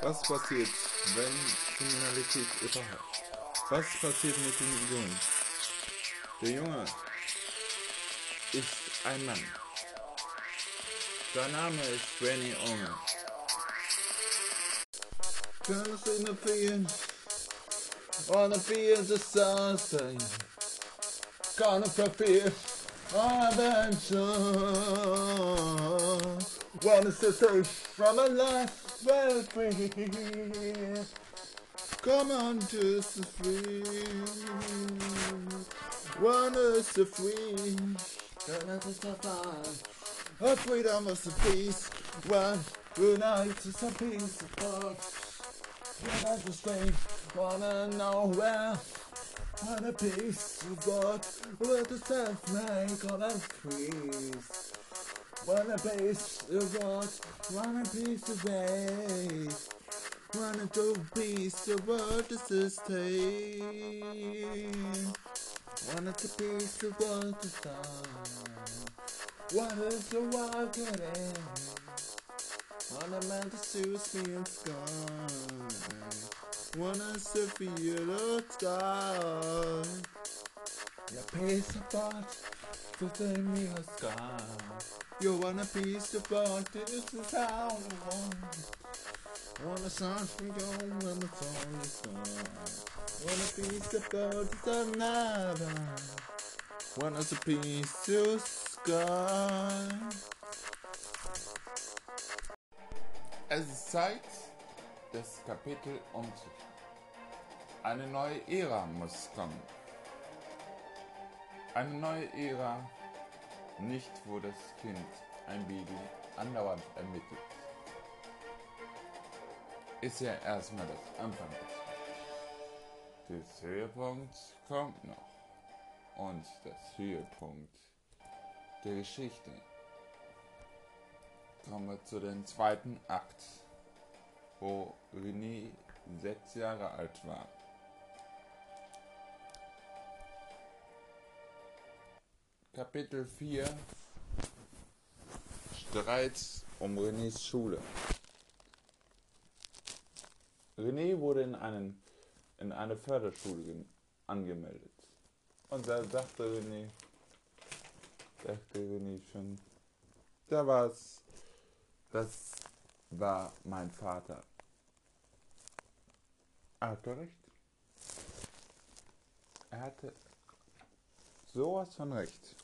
Was passiert, wenn Kriminalität überhaupt? Was passiert mit dem Jungen? Der Junge ist ein Mann. Sein Name ist Benny Unger. Turns in the field, on the fields of sunshine. Gonna fulfill adventure. Wanna set from a life well free. Come on to the free. Run us the free. Don't let us suffer. Our freedom is the peace. Run, unite to a peace of thought. Give us the strength. Wanna know where? And a peace of God. Let us self make all us peace. Want a piece of God, want a piece of faith. Want a two piece of what to sustain. Want a piece of what to sign. Want a to walk it in. Want a man to soothe me in sky. Wanna surf the sky. Your piece of art to send me a sky. You want a piece of art, this is how I want. Want a song from you when the song is gone. Want a piece of art, it's another. Want us a piece of sky. Es ist Zeit, das Kapitel umzukehren. Eine neue Ära muss kommen. Eine neue Ära, nicht wo das Kind ein Baby andauernd ermittelt. Ist ja erstmal das Anfang. Das Höhepunkt kommt noch. Und das Höhepunkt der Geschichte. Kommen wir zu dem zweiten Akt, wo René sechs Jahre alt war. Kapitel 4 Streit um Renés Schule. René wurde in, einen, in eine Förderschule angemeldet. Und da dachte René, dachte René schon, da war's, das war mein Vater. Er hatte recht. Er hatte sowas von recht.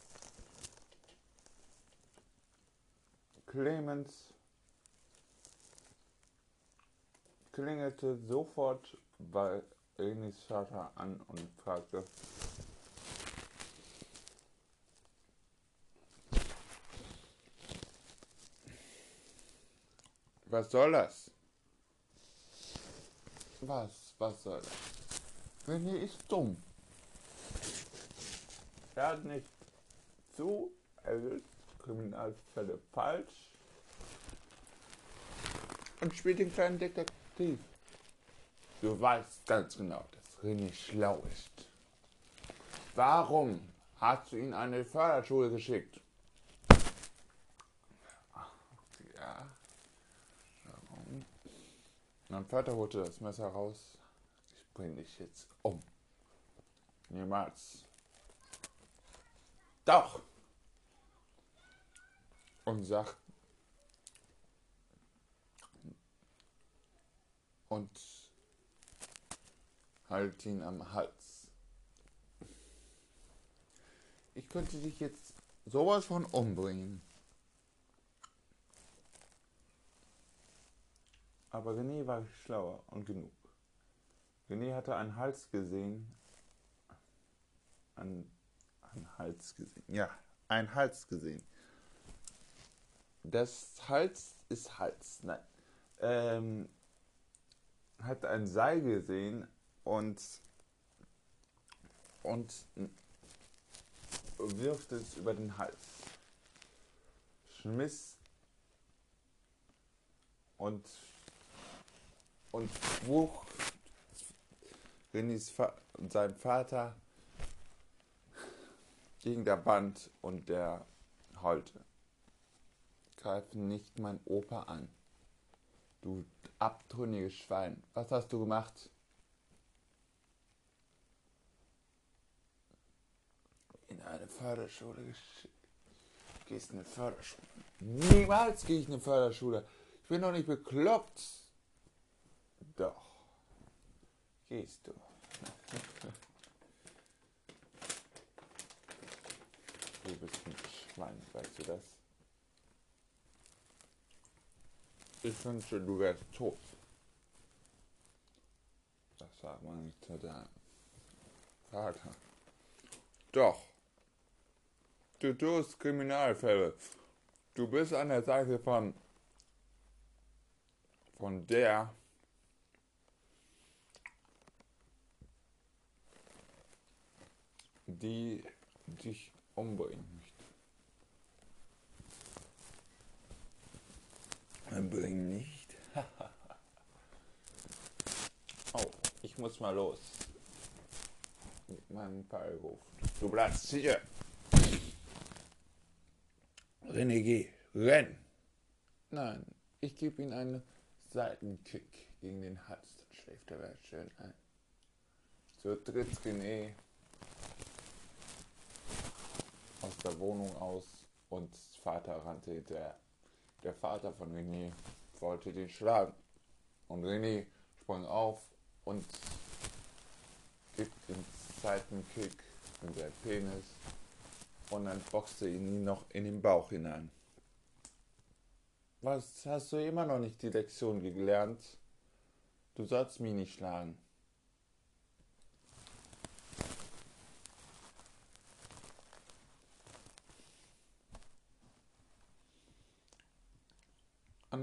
Clemens klingelte sofort bei Renis Vater an und fragte, was soll das? Was, was soll das? René ist dumm. Er hat nicht zu, er löst Kriminalfälle falsch und spielt den kleinen Detektiv. Du weißt ganz genau, dass René schlau ist. Warum hast du ihn an eine Förderschule geschickt? Ja. Warum? Mein Vater holte das Messer raus. Ich bring dich jetzt um. Niemals. Doch. Und sagt. Und halt ihn am Hals. Ich könnte dich jetzt sowas von umbringen. Aber René war schlauer und genug. René hatte einen Hals gesehen. Einen, einen Hals gesehen. Ja, einen Hals gesehen. Das Hals ist Hals. Nein. Ähm, hat ein Seil gesehen und und wirft es über den Hals. Schmiss und und wuch Renys Va sein Vater gegen der Wand und der heulte. Greif nicht mein Opa an. Du abtrünniges Schwein. Was hast du gemacht? In eine Förderschule geschickt. Gehst in eine Förderschule. Niemals gehe ich in eine Förderschule. Ich bin doch nicht bekloppt. Doch. Gehst du. Du bist ein Schwein, weißt du das? Ich wünsche, du wärst tot. Das sagt man nicht zu deinem Vater. Doch. Du tust Kriminalfälle. Du bist an der Seite von von der die dich umbringen möchte. Umbringen nicht. oh, ich muss mal los. Mit meinem Pfeilruf. Du bleibst sicher. René, geh. Renn. Nein, ich gebe ihm einen Seitenkick gegen den Hals. Dann schläft er wieder schön ein. So tritt René aus der Wohnung aus und Vater rannte hinterher. Der Vater von René wollte den schlagen. Und René sprang auf und gibt den Seitenkick in sein Penis und dann boxte ihn noch in den Bauch hinein. Was hast du immer noch nicht die Lektion gelernt? Du sollst mich nicht schlagen.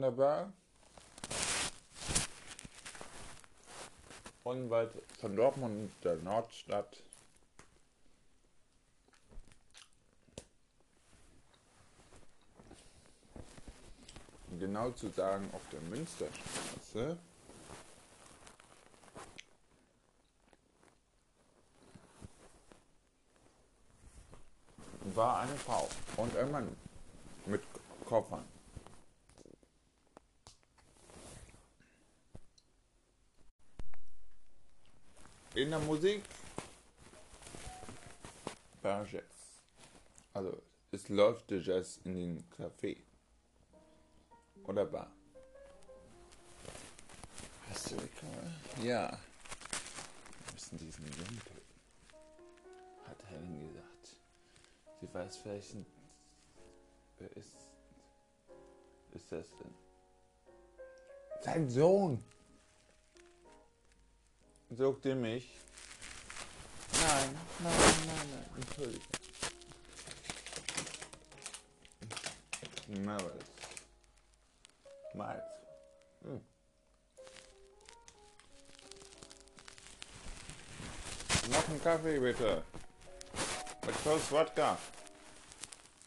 An der Bar. Unweit von Dortmund, der Nordstadt. genau zu sagen auf der Münsterstraße. war eine Frau und ein Mann mit Koffern. In der Musik war Jazz. Also es läuft der Jazz in den Café oder Bar. Hast du bekommen? Ja. Wir müssen diesen Jungen töten. Hat Helen gesagt. Sie weiß vielleicht. Wer ist. Ist das denn? Sein Sohn! Sucht ihr mich? Nein, nein, nein, nein, Entschuldigung. Marvelous. Miles. Hm. Noch einen Kaffee bitte. Mit Schuss Wodka.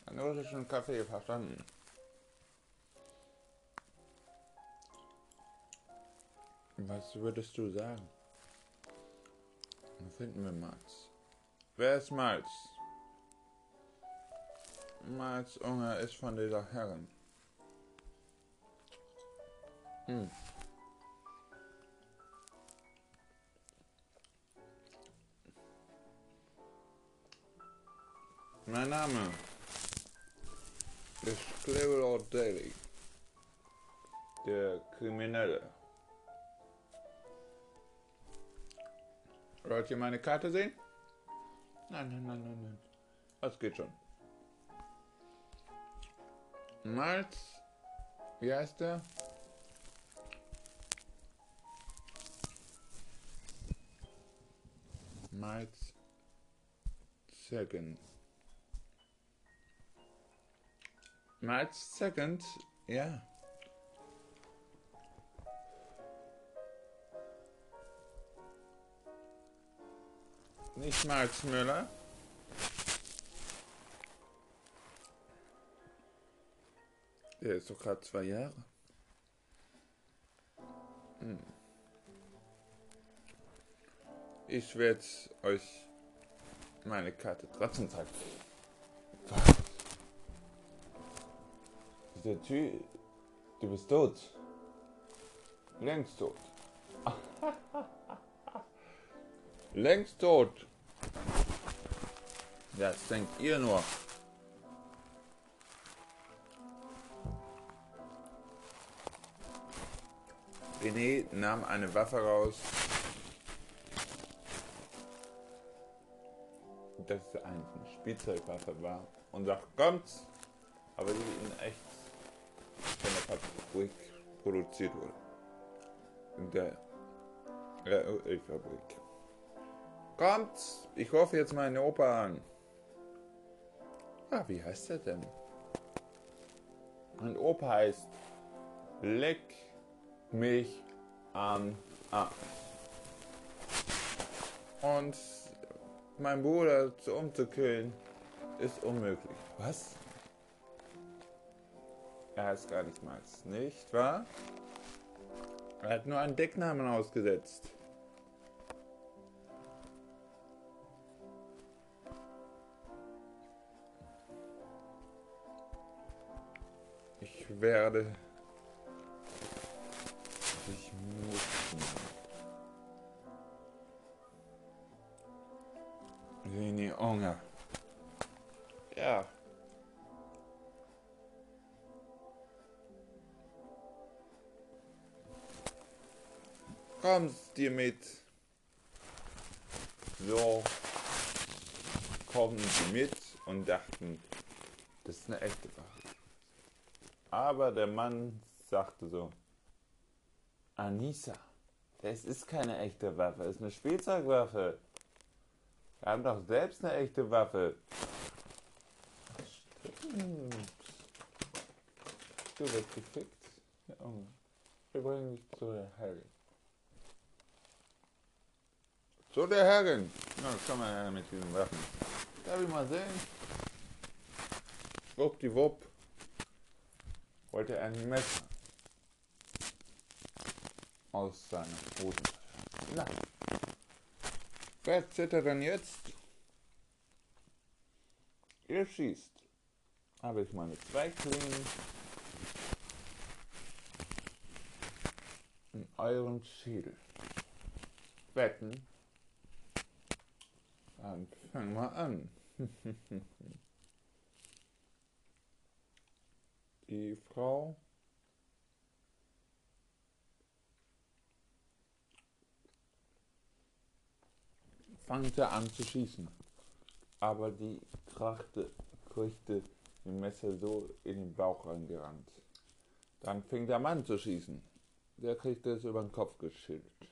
Einen russischen Kaffee, verstanden. Was würdest du sagen? Wo finden wir Miles? Wer ist Miles? Miles Unger ist von dieser Herren. Hm. Mein Name ist Clevelord Daly, der Kriminelle. Wollt ihr meine Karte sehen? Nein, nein, nein, nein, nein. Das geht schon. Miles, wie heißt der? Miles Second. Miles Second, ja. Nicht Miles Müller. Der ist doch gerade zwei Jahre. Hm. Ich werde euch meine Karte trotzdem zeigen. Der Typ, du bist tot. Längst tot. Längst tot. Das denkt ihr nur. René nahm eine Waffe raus. Das eine Spielzeugwaffe war und sagt, kommt's, aber die in echt von der Fabrik produziert wurde. In der Ölfabrik. Kommt, ich rufe jetzt meinen Opa an. Ah, wie heißt er denn? Mein Opa heißt Leck mich am Arsch. Und mein Bruder umzukillen ist unmöglich. Was? Er heißt gar nicht Max, nicht wahr? Er hat nur einen Decknamen ausgesetzt. Werde dich nutzen. Leni Onger. Ja. Kommst dir mit. So kommen sie mit und dachten, das ist eine echte Waffe. Aber der Mann sagte so, Anissa, das ist keine echte Waffe, es ist eine Spielzeugwaffe. Wir haben doch selbst eine echte Waffe. Stimmt. Du wirst gefickt. Ja, wir bringen dich zu der Herrin. Zu der Herrin. Na, komm mal her mit diesen Waffen. Darf ich mal sehen? Schwuppdiwupp. Wollte er ein Messer aus seiner Hosentasche. Na, wer zittert denn jetzt? Ihr schießt. Habe ich meine zwei Klingen in euren Schädel. Wetten? Dann fang mal an. Die Frau fangte an zu schießen, aber die krachte, kriegte dem Messer so in den Bauch reingerannt. Dann fing der Mann zu schießen. Der kriegte es über den Kopf geschüttelt.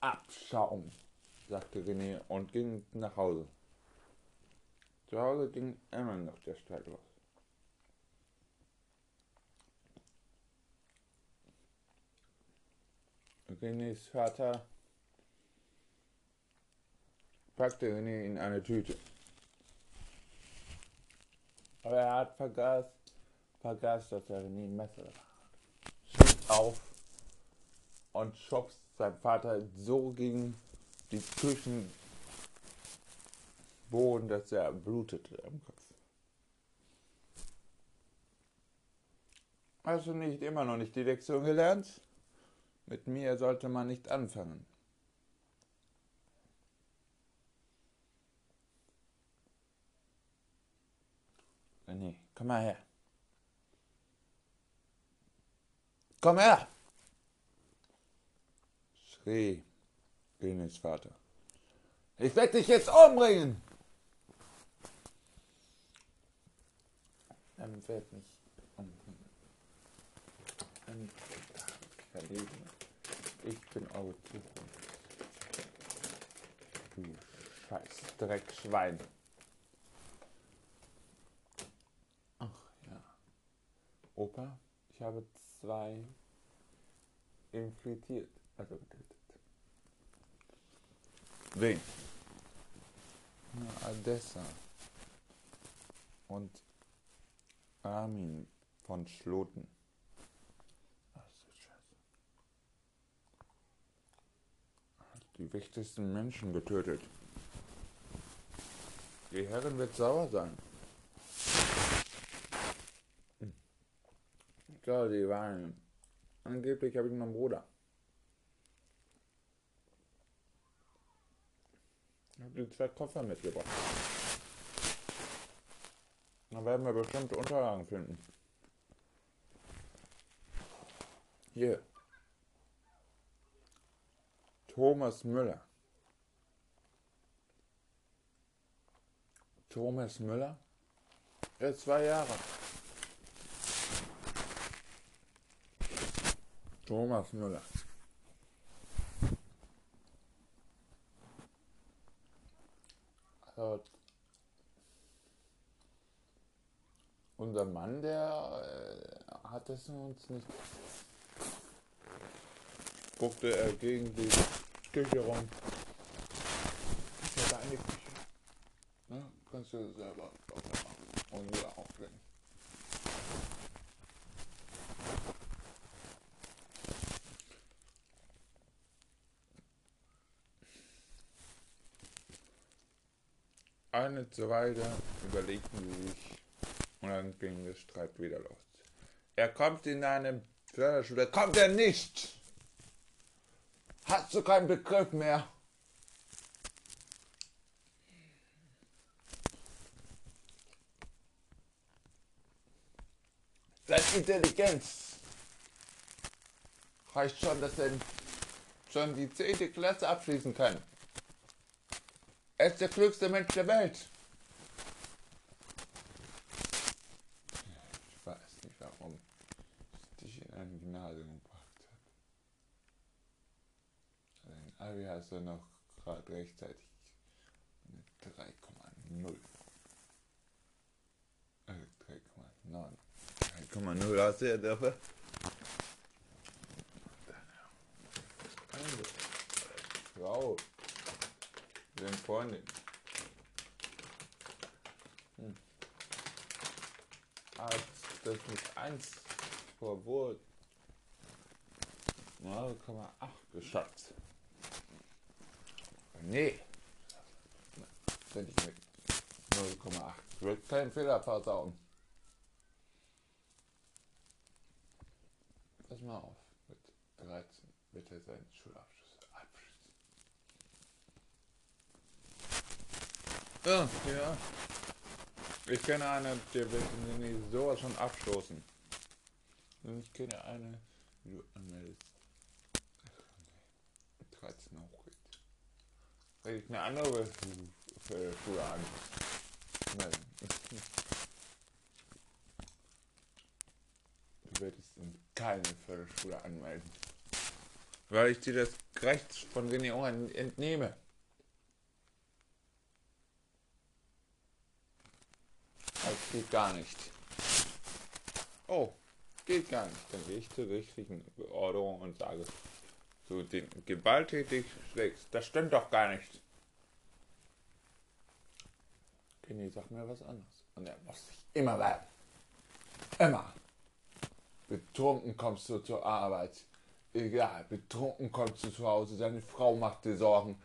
Abschaum, sagte René und ging nach Hause. Zu Hause ging immer noch der Streit los. Renés Vater packte René in eine Tüte. Aber er hat vergaß, vergaß, dass er René ein Messer hat. Steht auf und schubst sein Vater so gegen die Küchenboden, dass er blutete am Kopf. Hast du nicht immer noch nicht die Lektion gelernt? Mit mir sollte man nicht anfangen. René, komm mal her. Komm her! schrie Renés Vater. Ich werde dich jetzt umbringen! Er wird mich umbringen. Ein Verlegen. Ich bin eure Zukunft. Du scheiß Dreckschwein. Opa, ich habe zwei infiltriert, also getötet. Wen? Na, Adessa und Armin von Schloten. Scheiße. Die wichtigsten Menschen getötet. Die Herrin wird sauer sein. So, die waren. Angeblich habe ich noch einen Bruder. Ich habe die zwei Koffer mitgebracht. Da werden wir bestimmte Unterlagen finden. Hier. Thomas Müller. Thomas Müller? Er ist zwei Jahre. Thomas Müller. Also, unser Mann, der äh, hat es uns nicht. Guckte er gegen die Küche rum. Ist ja deine Küche. Ne? Kannst du selber machen und wieder auflegen. Eine Weile überlegten sie sich und dann ging der Streit wieder los. Er kommt in eine Förderschule. Kommt er nicht! Hast du keinen Begriff mehr? Seine Intelligenz reicht schon, dass er schon die 10. Klasse abschließen kann. Er ist der klügste Mensch der Welt. Ich weiß nicht, warum ich Gymnasium gebracht habe. Den Abi hast du noch gerade rechtzeitig eine 3,0. Äh, 3,9. 3,0 hast du ja dafür. Wow den Freundin. Hm. Als das mit 1 vor Wort 0,8 geschafft. Nee. Finde ich mit 0,8. Ich will keinen Fehler versauen. Pass mal auf. Mit 13 wird er seinen Schulabschluss. Ja, ja. Ich kenne eine, der wird sowas schon abstoßen. Ich kenne eine, die du anmeldest. 13 hochgeht. Rede ich eine andere an. Melden. Du werdest in keine Förderschule anmelden. Weil ich dir das Recht von Senioren entnehme. Das geht gar nicht. Oh, geht gar nicht. Dann gehe ich zur richtigen Beordnung und sage, so den gewalttätig schlägst. Das stimmt doch gar nicht. Kenny, sag mir was anderes. Und er muss sich immer werden. Immer. Betrunken kommst du zur Arbeit. Egal, betrunken kommst du zu Hause. Deine Frau macht dir Sorgen.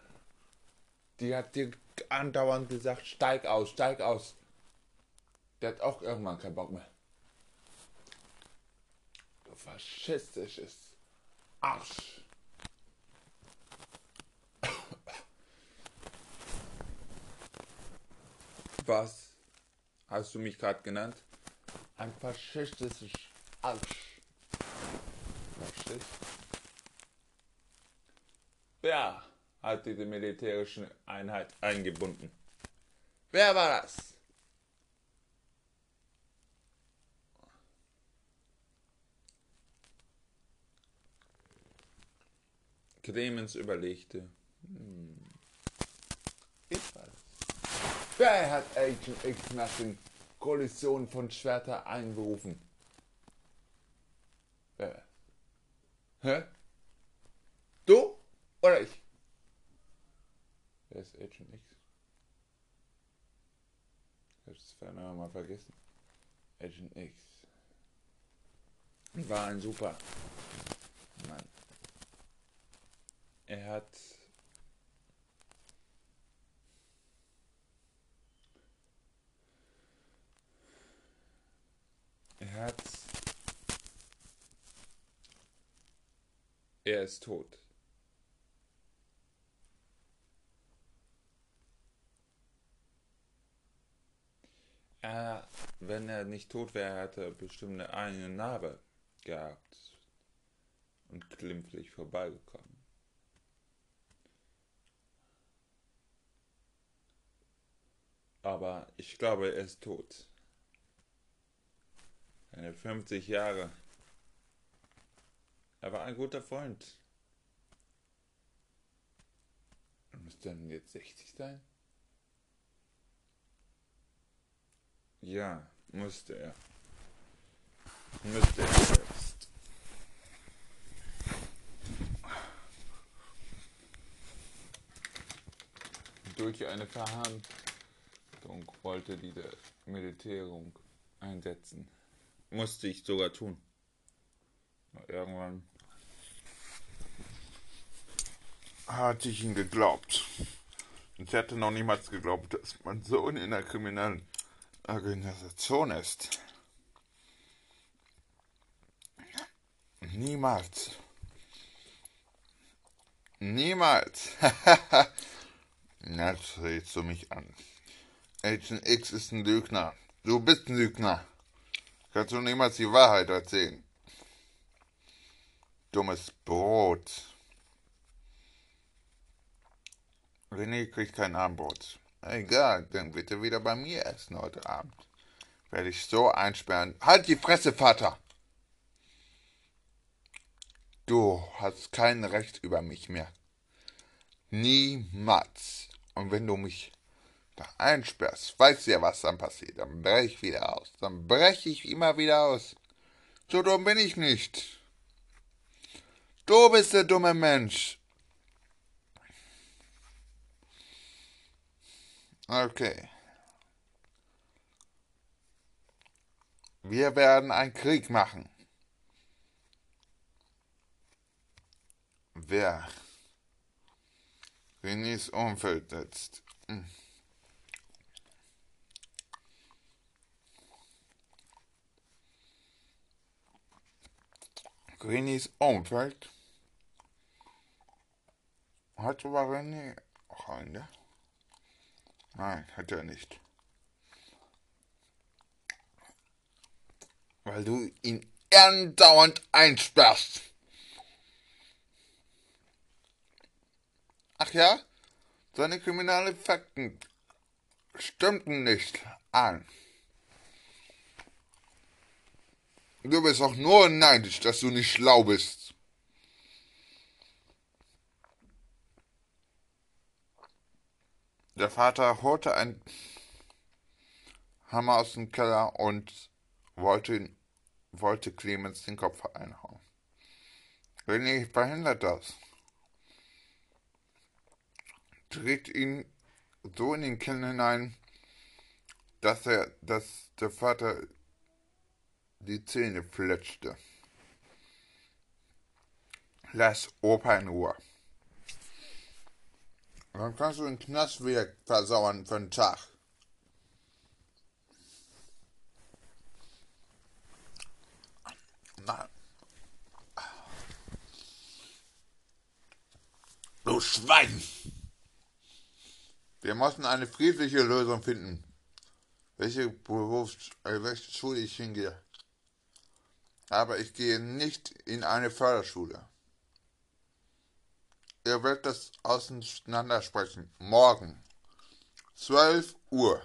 Die hat dir andauernd gesagt, steig aus, steig aus. Der hat auch irgendwann keinen Bock mehr. Du faschistisches Arsch. Was hast du mich gerade genannt? Ein faschistisches Arsch. Faschist? Wer hat diese militärische Einheit eingebunden? Wer war das? Clemens überlegte. Hm. Wer hat Agent X nach den Kollisionen von Schwerter einberufen? Wer? Hä? Du oder ich? Wer ist Agent X? Ich hab's vorhin mal vergessen. Agent X. War ein super Mann. Er hat er hat Er ist tot. Er, wenn er nicht tot wäre, hätte er bestimmt eine Narbe gehabt und glimpflich vorbeigekommen. Aber ich glaube, er ist tot. Eine 50 Jahre. Er war ein guter Freund. Müsste dann jetzt 60 sein? Ja, musste er. Müsste er jetzt. Durch eine Verhandlung wollte diese Meditierung einsetzen. Musste ich sogar tun. Irgendwann hatte ich ihn geglaubt. Ich hätte noch niemals geglaubt, dass mein Sohn in der kriminellen Organisation ist. Niemals. Niemals. Jetzt redest du mich an. Agent X ist ein Lügner. Du bist ein Lügner. Kannst du niemals die Wahrheit erzählen. Dummes Brot. René kriegt kein Abendbrot. Egal, dann er wieder bei mir essen heute Abend. Werde ich so einsperren. Halt die Fresse, Vater! Du hast kein Recht über mich mehr. Niemals. Und wenn du mich da einsperrst, weißt du ja, was dann passiert. Dann breche ich wieder aus. Dann breche ich immer wieder aus. So dumm bin ich nicht. Du bist der dumme Mensch. Okay. Wir werden einen Krieg machen. Wer Renés Umfeld setzt. Hm. Renés Umfeld hat aber René Freunde. Nein, hat er nicht. Weil du ihn andauernd einsperrst. Ach ja? Seine kriminellen Fakten stimmten nicht an. Du bist auch nur neidisch, dass du nicht schlau bist. Der Vater holte einen Hammer aus dem Keller und wollte, wollte Clemens den Kopf einhauen. René verhindert das. Dreht ihn so in den Kinn hinein, dass er, dass der Vater die Zähne fletschte. Lass Opa in Ruhe. Dann kannst du den Knast wieder versauern für einen Tag. Du Schwein! Wir müssen eine friedliche Lösung finden. Welche Berufs äh, welche Schule ich hingehe. Aber ich gehe nicht in eine Förderschule. Ihr werdet das auseinander sprechen. Morgen. 12 Uhr.